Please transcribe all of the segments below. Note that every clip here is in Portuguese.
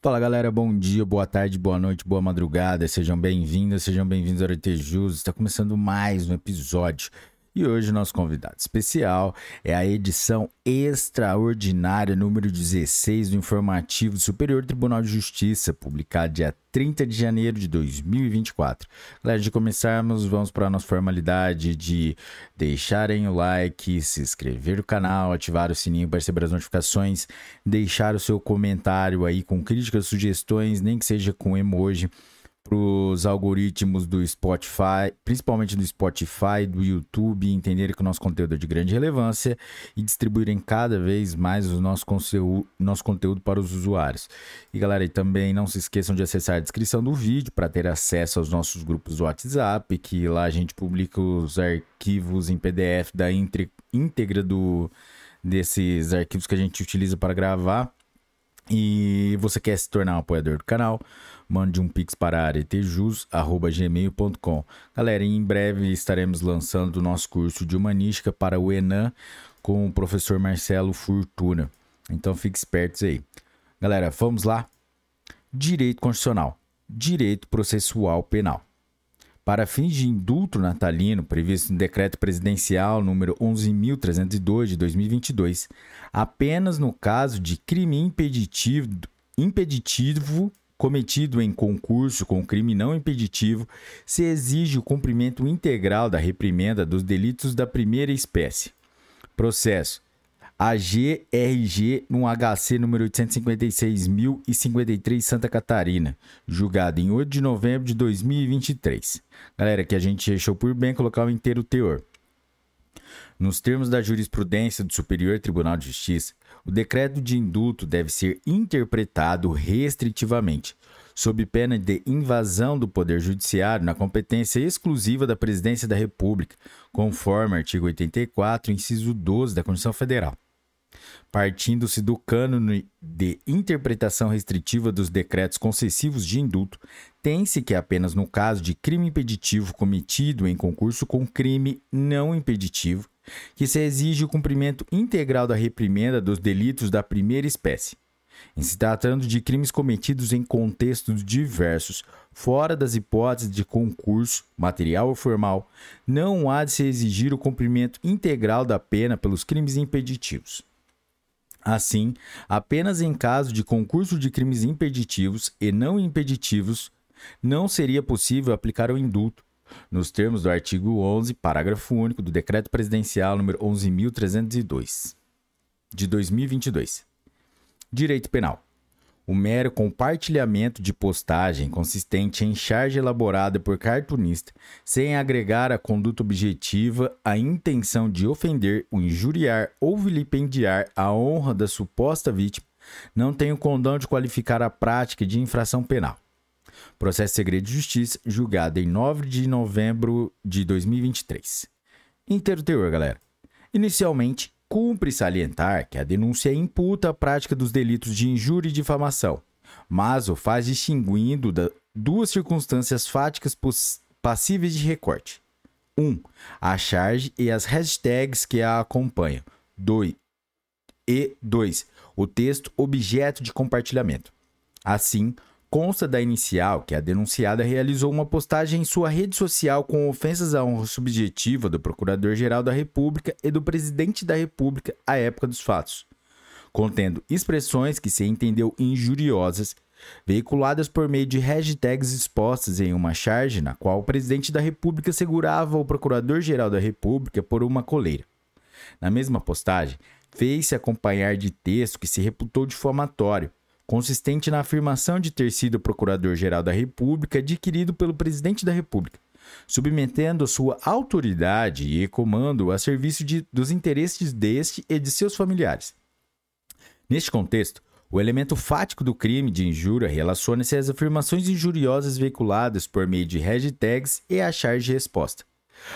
Fala galera, bom dia, boa tarde, boa noite, boa madrugada, sejam bem-vindos, sejam bem-vindos ao Artejus. Está começando mais um episódio e hoje nosso convidado especial é a edição extraordinária número 16 do Informativo do Superior Tribunal de Justiça, publicado dia 30 de janeiro de 2024. Galera, de começarmos, vamos para a nossa formalidade de deixarem o like, se inscrever no canal, ativar o sininho para receber as notificações, deixar o seu comentário aí com críticas, sugestões, nem que seja com emoji os algoritmos do Spotify, principalmente do Spotify, do YouTube, entenderem que o nosso conteúdo é de grande relevância e distribuírem cada vez mais o nosso conteúdo, nosso conteúdo para os usuários. E galera, e também não se esqueçam de acessar a descrição do vídeo para ter acesso aos nossos grupos do WhatsApp, que lá a gente publica os arquivos em PDF da íntegra do, desses arquivos que a gente utiliza para gravar. E você quer se tornar um apoiador do canal? Mande um pix para aretejus.gmail.com. Galera, em breve estaremos lançando o nosso curso de Humanística para o Enan com o professor Marcelo Fortuna. Então fique espertos aí. Galera, vamos lá? Direito Constitucional. Direito Processual Penal. Para fins de indulto natalino previsto no Decreto Presidencial número 11.302 de 2022, apenas no caso de crime impeditivo, impeditivo cometido em concurso com crime não impeditivo, se exige o cumprimento integral da reprimenda dos delitos da primeira espécie. Processo AGRG no HC número 856.053 Santa Catarina, julgado em 8 de novembro de 2023. Galera, que a gente achou por bem colocar o inteiro teor. Nos termos da jurisprudência do Superior Tribunal de Justiça, o decreto de indulto deve ser interpretado restritivamente, sob pena de invasão do Poder Judiciário na competência exclusiva da Presidência da República, conforme artigo 84, inciso 12 da Constituição Federal. Partindo-se do cânone de interpretação restritiva dos decretos concessivos de indulto, tem-se que apenas no caso de crime impeditivo cometido em concurso com crime não impeditivo, que se exige o cumprimento integral da reprimenda dos delitos da primeira espécie. Em se tratando de crimes cometidos em contextos diversos, fora das hipóteses de concurso, material ou formal, não há de se exigir o cumprimento integral da pena pelos crimes impeditivos. Assim, apenas em caso de concurso de crimes impeditivos e não impeditivos, não seria possível aplicar o indulto, nos termos do artigo 11, parágrafo único do Decreto Presidencial número 11.302, de 2022. Direito Penal. O mero compartilhamento de postagem consistente em charge elaborada por cartunista, sem agregar à conduta objetiva a intenção de ofender, o injuriar ou vilipendiar a honra da suposta vítima, não tem o condão de qualificar a prática de infração penal. Processo Segredo de Justiça, julgado em 9 de novembro de 2023. Inteiro teor, galera. Inicialmente, cumpre salientar que a denúncia imputa a prática dos delitos de injúria e difamação, mas o faz distinguindo da duas circunstâncias fáticas passíveis de recorte. 1. Um, a charge e as hashtags que a acompanham. 2. E 2. O texto objeto de compartilhamento. Assim, Consta da inicial que a denunciada realizou uma postagem em sua rede social com ofensas à honra subjetiva do Procurador-Geral da República e do Presidente da República à época dos fatos, contendo expressões que se entendeu injuriosas, veiculadas por meio de hashtags expostas em uma charge na qual o Presidente da República segurava o Procurador-Geral da República por uma coleira. Na mesma postagem, fez-se acompanhar de texto que se reputou difamatório, consistente na afirmação de ter sido procurador-geral da República adquirido pelo presidente da República, submetendo sua autoridade e comando a serviço de, dos interesses deste e de seus familiares. Neste contexto, o elemento fático do crime de injúria relaciona-se às afirmações injuriosas veiculadas por meio de hashtags e a charge resposta,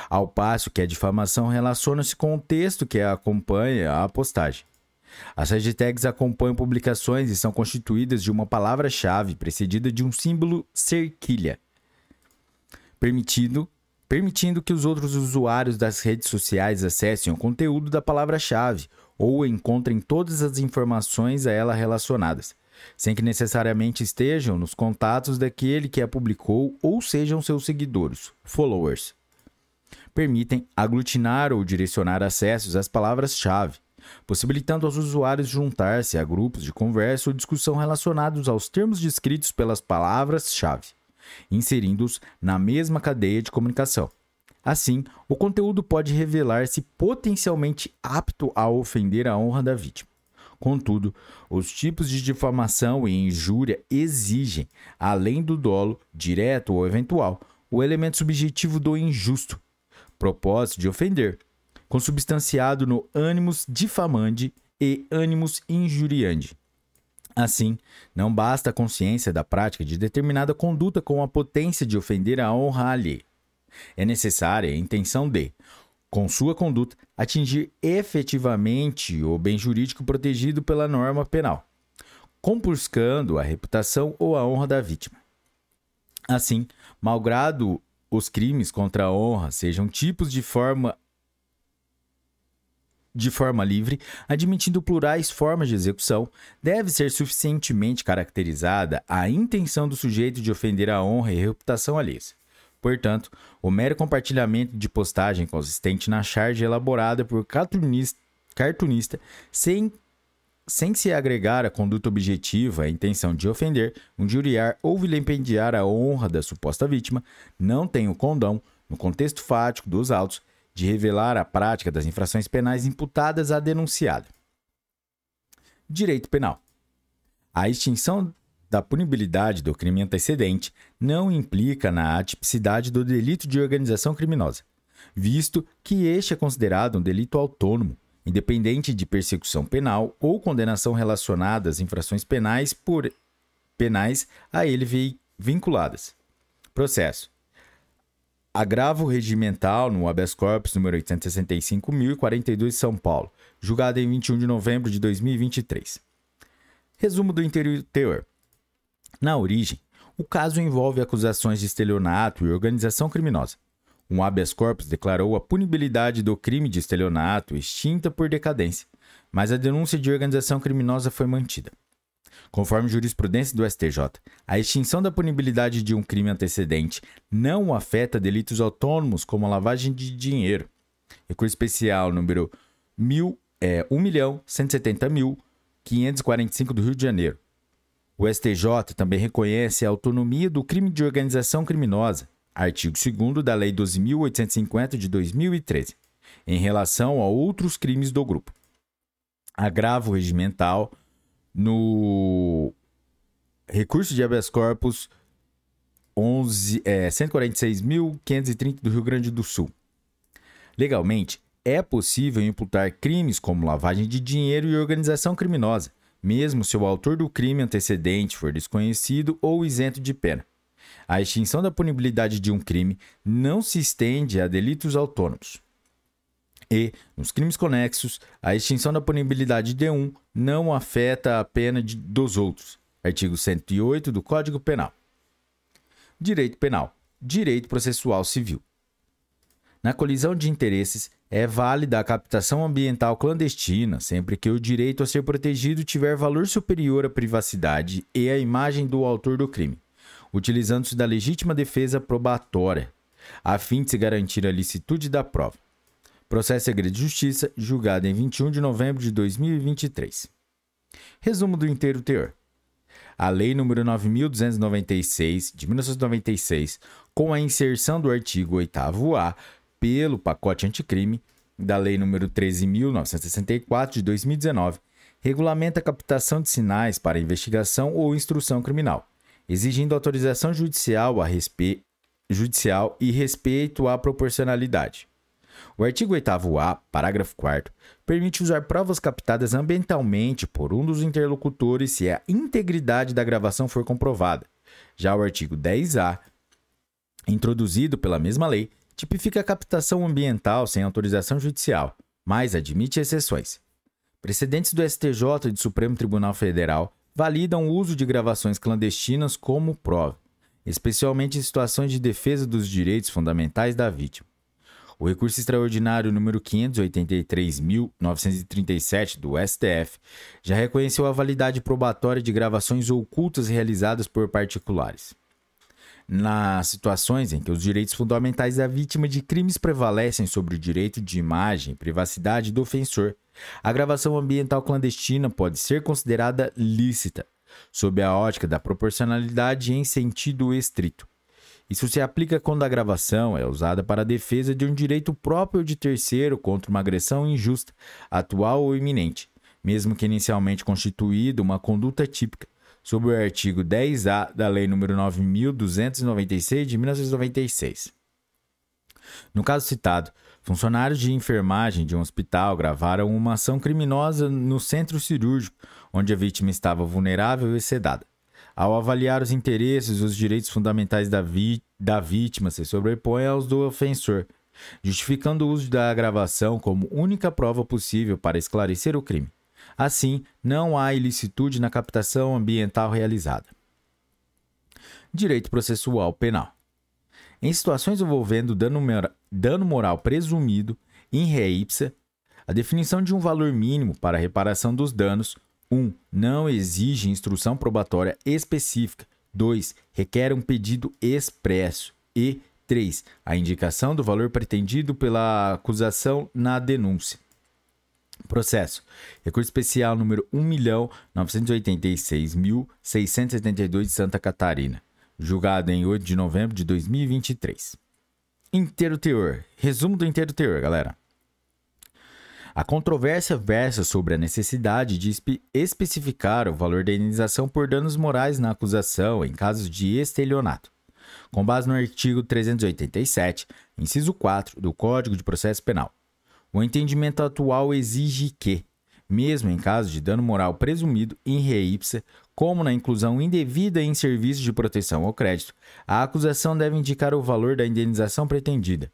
ao passo que a difamação relaciona-se com o texto que acompanha a postagem. As hashtags acompanham publicações e são constituídas de uma palavra-chave precedida de um símbolo cerquilha, permitindo, permitindo que os outros usuários das redes sociais acessem o conteúdo da palavra-chave ou encontrem todas as informações a ela relacionadas, sem que necessariamente estejam nos contatos daquele que a publicou ou sejam seus seguidores, followers. Permitem aglutinar ou direcionar acessos às palavras-chave, possibilitando aos usuários juntar-se a grupos de conversa ou discussão relacionados aos termos descritos pelas palavras-chave, inserindo-os na mesma cadeia de comunicação. Assim, o conteúdo pode revelar-se potencialmente apto a ofender a honra da vítima. Contudo, os tipos de difamação e injúria exigem, além do dolo, direto ou eventual, o elemento subjetivo do injusto, propósito de ofender, consubstanciado no animus difamandi e animus injuriandi. Assim, não basta a consciência da prática de determinada conduta com a potência de ofender a honra alheia. É necessária a intenção de, com sua conduta, atingir efetivamente o bem jurídico protegido pela norma penal, compuscando a reputação ou a honra da vítima. Assim, malgrado os crimes contra a honra sejam tipos de forma de forma livre, admitindo plurais formas de execução, deve ser suficientemente caracterizada a intenção do sujeito de ofender a honra e reputação alheias. Portanto, o mero compartilhamento de postagem consistente na charge elaborada por cartunista, cartunista sem, sem se agregar a conduta objetiva, a intenção de ofender, injuriar ou vilipendiar a honra da suposta vítima, não tem o condão, no contexto fático dos autos, de revelar a prática das infrações penais imputadas à denunciada. Direito Penal. A extinção da punibilidade do crime antecedente não implica na atipicidade do delito de organização criminosa, visto que este é considerado um delito autônomo, independente de persecução penal ou condenação relacionada às infrações penais por penais a ele vinculadas. Processo. Agravo regimental no habeas corpus número 865.042 São Paulo, julgado em 21 de novembro de 2023. Resumo do interior. Na origem, o caso envolve acusações de estelionato e organização criminosa. Um habeas corpus declarou a punibilidade do crime de estelionato extinta por decadência, mas a denúncia de organização criminosa foi mantida. Conforme jurisprudência do STJ, a extinção da punibilidade de um crime antecedente não afeta delitos autônomos como a lavagem de dinheiro. Recurso especial número 1.170.545 é, 1 do Rio de Janeiro, o STJ também reconhece a autonomia do crime de organização criminosa, artigo 2 da Lei 12.850 de 2013, em relação a outros crimes do grupo. Agravo regimental no recurso de habeas corpus 11, é, 146.530 do Rio Grande do Sul. Legalmente, é possível imputar crimes como lavagem de dinheiro e organização criminosa, mesmo se o autor do crime antecedente for desconhecido ou isento de pena. A extinção da punibilidade de um crime não se estende a delitos autônomos. E, nos crimes conexos, a extinção da punibilidade de um não afeta a pena de, dos outros. Artigo 108 do Código Penal. Direito Penal. Direito Processual Civil. Na colisão de interesses, é válida a captação ambiental clandestina sempre que o direito a ser protegido tiver valor superior à privacidade e à imagem do autor do crime, utilizando-se da legítima defesa probatória, a fim de se garantir a licitude da prova. Processo Segredo de Justiça, julgado em 21 de novembro de 2023. Resumo do inteiro teor. A Lei nº 9.296, de 1996, com a inserção do artigo 8º-A, pelo pacote anticrime da Lei nº 13.964 de 2019, regulamenta a captação de sinais para investigação ou instrução criminal, exigindo autorização judicial, a respe... judicial e respeito à proporcionalidade. O artigo 8º-A, parágrafo 4 permite usar provas captadas ambientalmente por um dos interlocutores se a integridade da gravação for comprovada. Já o artigo 10A, introduzido pela mesma lei, tipifica a captação ambiental sem autorização judicial, mas admite exceções. Precedentes do STJ e do Supremo Tribunal Federal validam o uso de gravações clandestinas como prova, especialmente em situações de defesa dos direitos fundamentais da vítima. O recurso extraordinário número 583.937 do STF já reconheceu a validade probatória de gravações ocultas realizadas por particulares. Nas situações em que os direitos fundamentais da vítima de crimes prevalecem sobre o direito de imagem e privacidade do ofensor, a gravação ambiental clandestina pode ser considerada lícita, sob a ótica da proporcionalidade em sentido estrito. Isso se aplica quando a gravação é usada para a defesa de um direito próprio de terceiro contra uma agressão injusta, atual ou iminente, mesmo que inicialmente constituída uma conduta típica, sob o artigo 10-A da Lei nº 9.296 de 1996. No caso citado, funcionários de enfermagem de um hospital gravaram uma ação criminosa no centro cirúrgico, onde a vítima estava vulnerável e sedada ao avaliar os interesses e os direitos fundamentais da, da vítima, se sobrepõe aos do ofensor, justificando o uso da gravação como única prova possível para esclarecer o crime. Assim, não há ilicitude na captação ambiental realizada. Direito processual penal. Em situações envolvendo dano, dano moral presumido, em re ipsa, a definição de um valor mínimo para a reparação dos danos 1. Um, não exige instrução probatória específica. 2. Requer um pedido expresso. E 3. A indicação do valor pretendido pela acusação na denúncia. Processo. Recurso especial número 1.986.672 de Santa Catarina. Julgado em 8 de novembro de 2023. Inteiro teor. Resumo do inteiro teor, galera. A controvérsia versa sobre a necessidade de espe especificar o valor da indenização por danos morais na acusação em casos de estelionato. Com base no artigo 387, inciso 4 do Código de Processo Penal. O entendimento atual exige que, mesmo em caso de dano moral presumido in re ipsa, como na inclusão indevida em serviço de proteção ao crédito, a acusação deve indicar o valor da indenização pretendida.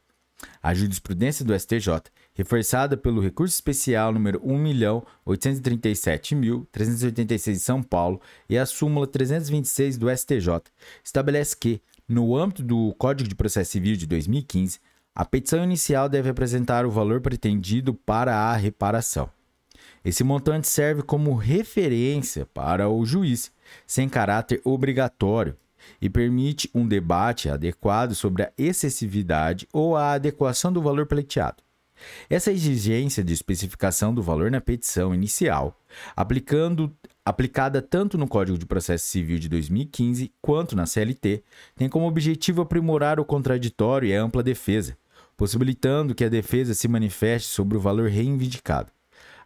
A jurisprudência do STJ reforçada pelo recurso especial número 1.837.386 de São Paulo e a súmula 326 do STJ, estabelece que, no âmbito do Código de Processo Civil de 2015, a petição inicial deve apresentar o valor pretendido para a reparação. Esse montante serve como referência para o juiz, sem caráter obrigatório, e permite um debate adequado sobre a excessividade ou a adequação do valor pleiteado. Essa exigência de especificação do valor na petição inicial, aplicando, aplicada tanto no Código de Processo Civil de 2015 quanto na CLT, tem como objetivo aprimorar o contraditório e a ampla defesa, possibilitando que a defesa se manifeste sobre o valor reivindicado.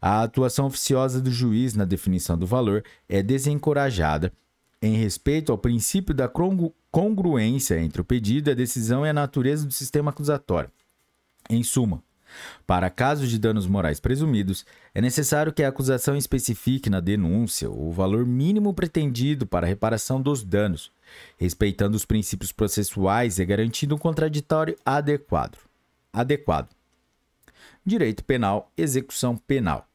A atuação oficiosa do juiz na definição do valor é desencorajada em respeito ao princípio da congruência entre o pedido, a decisão e a natureza do sistema acusatório. Em suma, para casos de danos morais presumidos, é necessário que a acusação especifique na denúncia o valor mínimo pretendido para a reparação dos danos, respeitando os princípios processuais e garantindo um contraditório adequado. adequado. Direito penal, execução penal.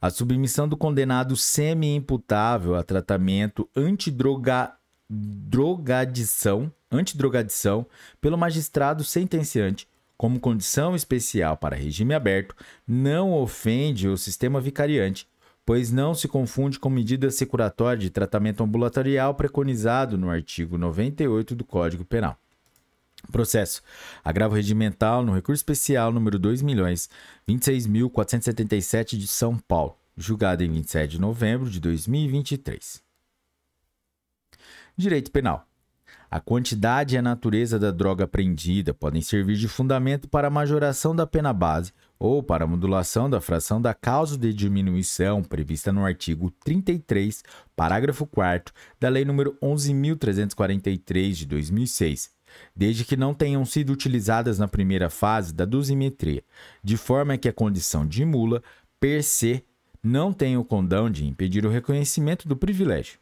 A submissão do condenado semi-imputável a tratamento antidroga drogadição, antidrogadição pelo magistrado sentenciante como condição especial para regime aberto, não ofende o sistema vicariante, pois não se confunde com medida securatória de tratamento ambulatorial preconizado no artigo 98 do Código Penal. Processo. Agravo regimental no recurso especial número 2.026.477 de São Paulo, julgado em 27 de novembro de 2023. Direito Penal. A quantidade e a natureza da droga apreendida podem servir de fundamento para a majoração da pena base ou para a modulação da fração da causa de diminuição prevista no artigo 33, parágrafo 4 da Lei nº 11.343 de 2006, desde que não tenham sido utilizadas na primeira fase da dosimetria, de forma que a condição de mula, per se, não tenha o condão de impedir o reconhecimento do privilégio.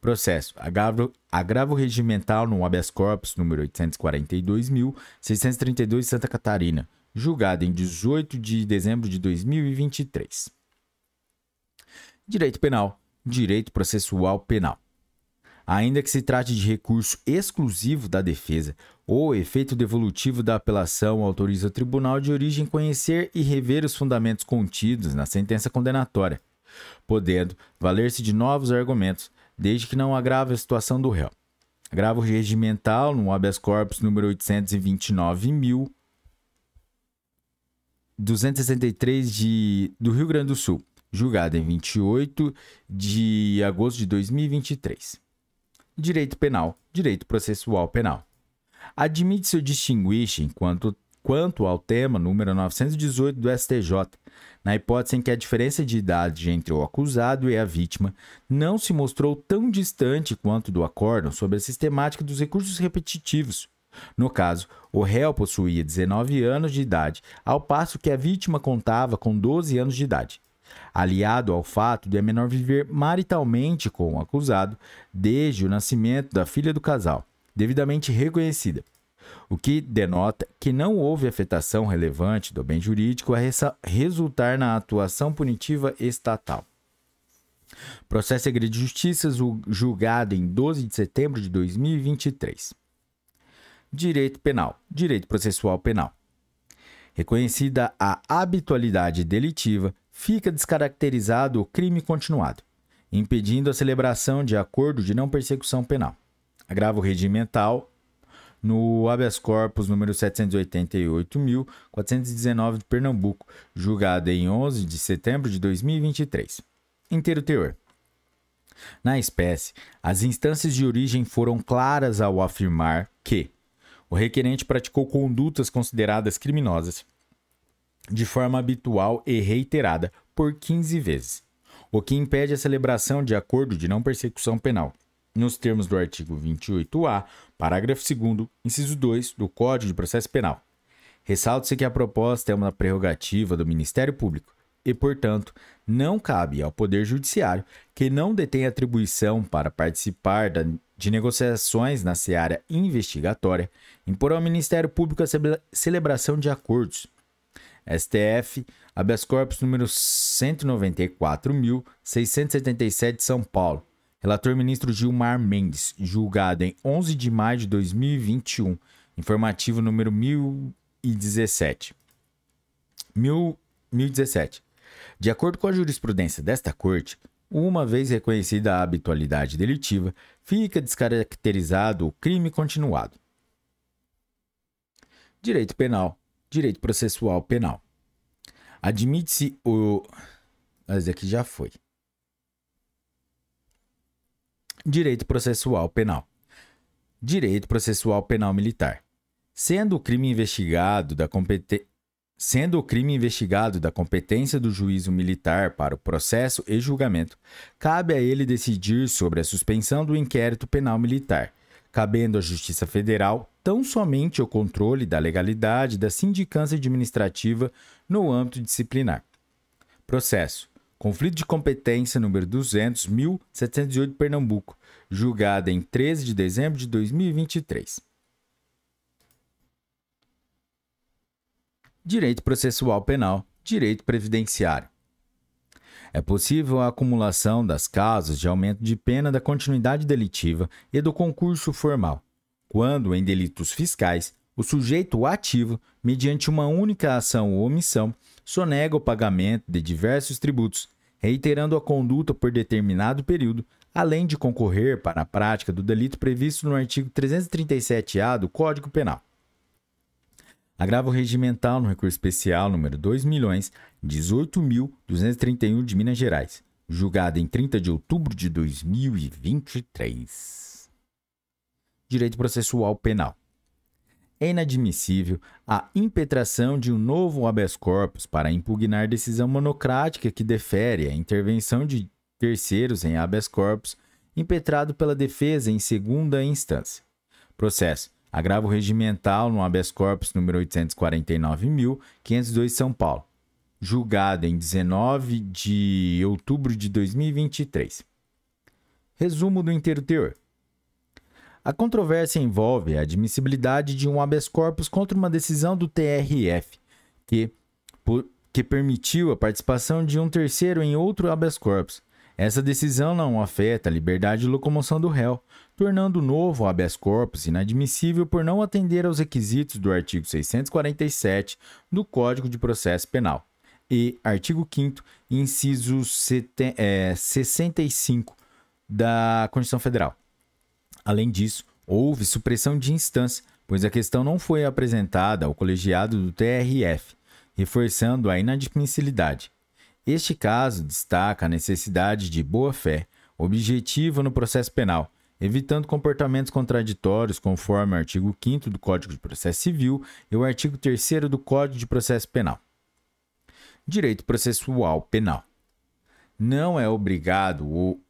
Processo. Agravo, agravo regimental no habeas corpus número 842.632 Santa Catarina, julgado em 18 de dezembro de 2023. Direito Penal. Direito Processual Penal. ainda que se trate de recurso exclusivo da defesa ou efeito devolutivo da apelação, autoriza o tribunal de origem conhecer e rever os fundamentos contidos na sentença condenatória, podendo valer-se de novos argumentos, desde que não agrave a situação do réu. Agravo regimental no habeas corpus número 829.263 de, do Rio Grande do Sul, julgado em 28 de agosto de 2023. Direito penal, direito processual penal. Admite-se o distinguish enquanto quanto ao tema número 918 do STJ, na hipótese em que a diferença de idade entre o acusado e a vítima não se mostrou tão distante quanto do acórdão sobre a sistemática dos recursos repetitivos. No caso, o réu possuía 19 anos de idade, ao passo que a vítima contava com 12 anos de idade aliado ao fato de a menor viver maritalmente com o acusado desde o nascimento da filha do casal, devidamente reconhecida, o que denota que não houve afetação relevante do bem jurídico a resultar na atuação punitiva estatal. Processo Segredo de Justiça julgado em 12 de setembro de 2023. Direito Penal, Direito Processual Penal. Reconhecida a habitualidade delitiva, fica descaracterizado o crime continuado, impedindo a celebração de acordo de não persecução penal. Agravo regimental no habeas corpus número 788.419 de Pernambuco, julgado em 11 de setembro de 2023. Inteiro teor. Na espécie, as instâncias de origem foram claras ao afirmar que o requerente praticou condutas consideradas criminosas de forma habitual e reiterada por 15 vezes, o que impede a celebração de acordo de não persecução penal, nos termos do artigo 28-A, parágrafo 2, inciso 2 do Código de Processo Penal. Ressalta-se que a proposta é uma prerrogativa do Ministério Público e, portanto, não cabe ao Poder Judiciário, que não detém atribuição para participar de negociações na seara investigatória, impor ao Ministério Público a celebração de acordos STF, habeas corpus número 194.677 de São Paulo. Relator ministro Gilmar Mendes, julgado em 11 de maio de 2021. Informativo número 1017. 1017. De acordo com a jurisprudência desta corte, uma vez reconhecida a habitualidade delitiva, fica descaracterizado o crime continuado. Direito Penal Direito processual penal. Admite-se o. Mas aqui já foi. Direito processual penal. Direito processual penal militar. Sendo o crime investigado da competência. Sendo o crime investigado da competência do juízo militar para o processo e julgamento, cabe a ele decidir sobre a suspensão do inquérito penal militar, cabendo à Justiça Federal tão somente o controle da legalidade da sindicância administrativa no âmbito disciplinar. Processo. Conflito de competência número 200.708 Pernambuco, julgada em 13 de dezembro de 2023. Direito processual penal, direito previdenciário. É possível a acumulação das causas de aumento de pena da continuidade delitiva e do concurso formal, quando, em delitos fiscais, o sujeito ativo, mediante uma única ação ou omissão, sonega o pagamento de diversos tributos, reiterando a conduta por determinado período, além de concorrer para a prática do delito previsto no artigo 337-A do Código Penal. Agravo regimental no recurso especial número 2.018.231 de Minas Gerais, julgado em 30 de outubro de 2023. Direito processual penal. É inadmissível a impetração de um novo habeas corpus para impugnar decisão monocrática que defere a intervenção de terceiros em habeas corpus impetrado pela defesa em segunda instância. Processo Agravo regimental no habeas corpus número 849.502 São Paulo, julgado em 19 de outubro de 2023. Resumo do inteiro teor. A controvérsia envolve a admissibilidade de um habeas corpus contra uma decisão do TRF, que, por, que permitiu a participação de um terceiro em outro habeas corpus. Essa decisão não afeta a liberdade de locomoção do réu, tornando o novo habeas corpus inadmissível por não atender aos requisitos do artigo 647 do Código de Processo Penal e artigo 5 inciso 65 é, da Constituição Federal. Além disso, houve supressão de instância, pois a questão não foi apresentada ao colegiado do TRF, reforçando a inadmissibilidade. Este caso destaca a necessidade de boa-fé objetiva no processo penal, evitando comportamentos contraditórios conforme o artigo 5 do Código de Processo Civil e o artigo 3 do Código de Processo Penal. Direito processual penal. Não é obrigado ou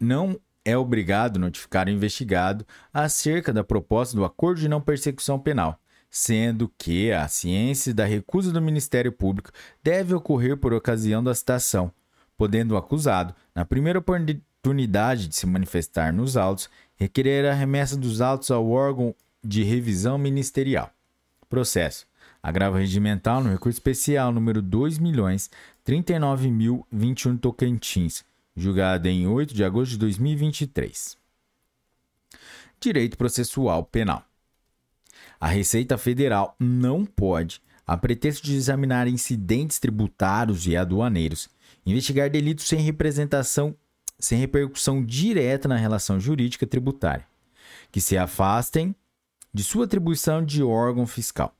não é obrigado notificar o investigado acerca da proposta do acordo de não persecução penal, sendo que a ciência da recusa do Ministério Público deve ocorrer por ocasião da citação, podendo o acusado, na primeira oportunidade de se manifestar nos autos, requerer a remessa dos autos ao órgão de revisão ministerial. Processo. Agravo regimental no recurso especial número 2.039.021 Tocantins, julgado em 8 de agosto de 2023. Direito processual penal. A Receita Federal não pode, a pretexto de examinar incidentes tributários e aduaneiros, investigar delitos sem representação, sem repercussão direta na relação jurídica tributária, que se afastem de sua atribuição de órgão fiscal,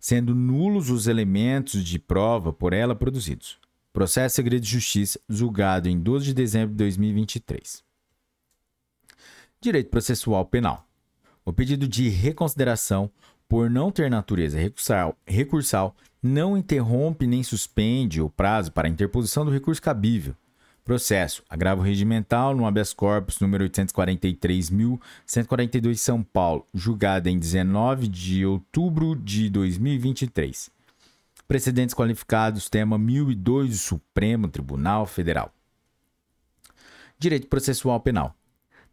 sendo nulos os elementos de prova por ela produzidos. Processo Segredo de Justiça, julgado em 12 de dezembro de 2023. Direito Processual Penal. O pedido de reconsideração, por não ter natureza recursal, recursal não interrompe nem suspende o prazo para interposição do recurso cabível. Processo: agravo regimental no habeas corpus número 843.142 São Paulo, julgado em 19 de outubro de 2023. Precedentes qualificados, tema 1002 do Supremo Tribunal Federal. Direito processual penal.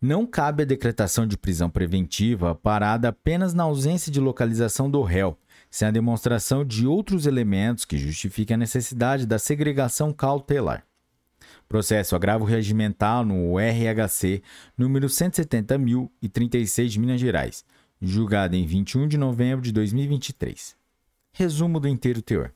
Não cabe a decretação de prisão preventiva parada apenas na ausência de localização do réu, sem a demonstração de outros elementos que justifiquem a necessidade da segregação cautelar. Processo agravo regimental no RHC número 170.036 de Minas Gerais, julgado em 21 de novembro de 2023. Resumo do inteiro teor.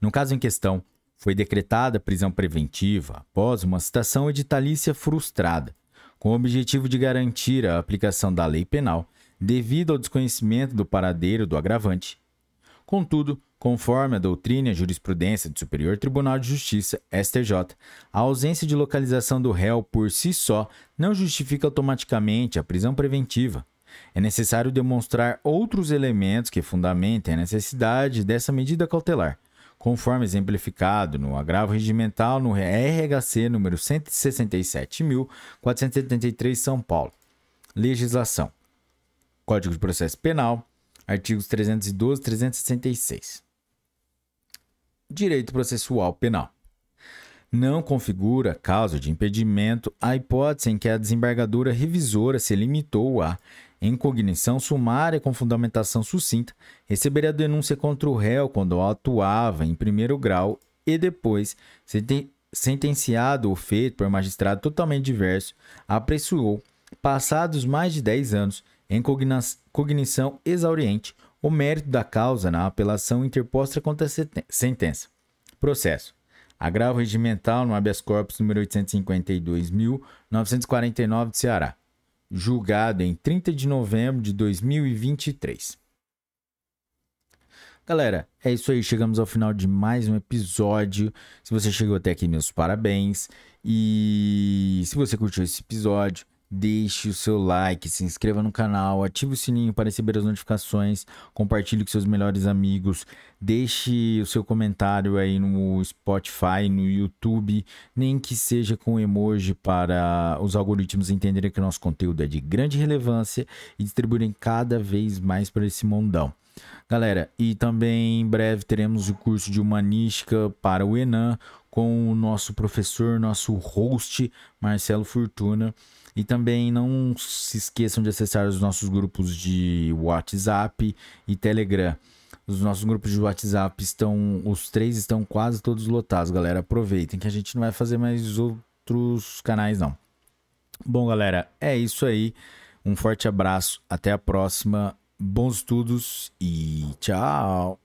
No caso em questão, foi decretada prisão preventiva após uma citação editalícia frustrada, com o objetivo de garantir a aplicação da lei penal devido ao desconhecimento do paradeiro do agravante. Contudo, conforme a doutrina e a jurisprudência do Superior Tribunal de Justiça, STJ, a ausência de localização do réu por si só não justifica automaticamente a prisão preventiva é necessário demonstrar outros elementos que fundamentem a necessidade dessa medida cautelar, conforme exemplificado no agravo regimental no RHC número 167.473 São Paulo. Legislação. Código de Processo Penal, artigos 312 e 366. Direito processual penal. Não configura causa de impedimento a hipótese em que a desembargadora revisora se limitou a em cognição sumária com fundamentação sucinta, receberia denúncia contra o réu quando atuava em primeiro grau e depois, sentenciado ou feito por magistrado totalmente diverso, apreciou, passados mais de 10 anos, em cognição exauriente, o mérito da causa na apelação interposta contra a sentença. Processo. Agravo regimental no habeas corpus número 852.949 de Ceará julgado em 30 de novembro de 2023. Galera, é isso aí. Chegamos ao final de mais um episódio. Se você chegou até aqui, meus parabéns. E se você curtiu esse episódio, Deixe o seu like, se inscreva no canal, ative o sininho para receber as notificações, compartilhe com seus melhores amigos, deixe o seu comentário aí no Spotify, no YouTube, nem que seja com emoji para os algoritmos entenderem que o nosso conteúdo é de grande relevância e distribuírem cada vez mais para esse mundão. Galera, e também em breve teremos o curso de Humanística para o Enan com o nosso professor, nosso host, Marcelo Fortuna. E também não se esqueçam de acessar os nossos grupos de WhatsApp e Telegram. Os nossos grupos de WhatsApp estão. Os três estão quase todos lotados, galera. Aproveitem que a gente não vai fazer mais outros canais, não. Bom, galera, é isso aí. Um forte abraço. Até a próxima. Bons estudos e tchau.